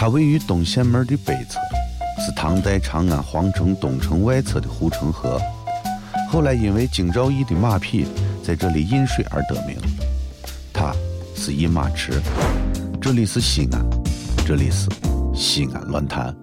它位于东线门的北侧，是唐代长安皇城东城外侧的护城河。后来因为京兆尹的马匹在这里饮水而得名。它是饮马池。这里是西安，这里是西安论坛。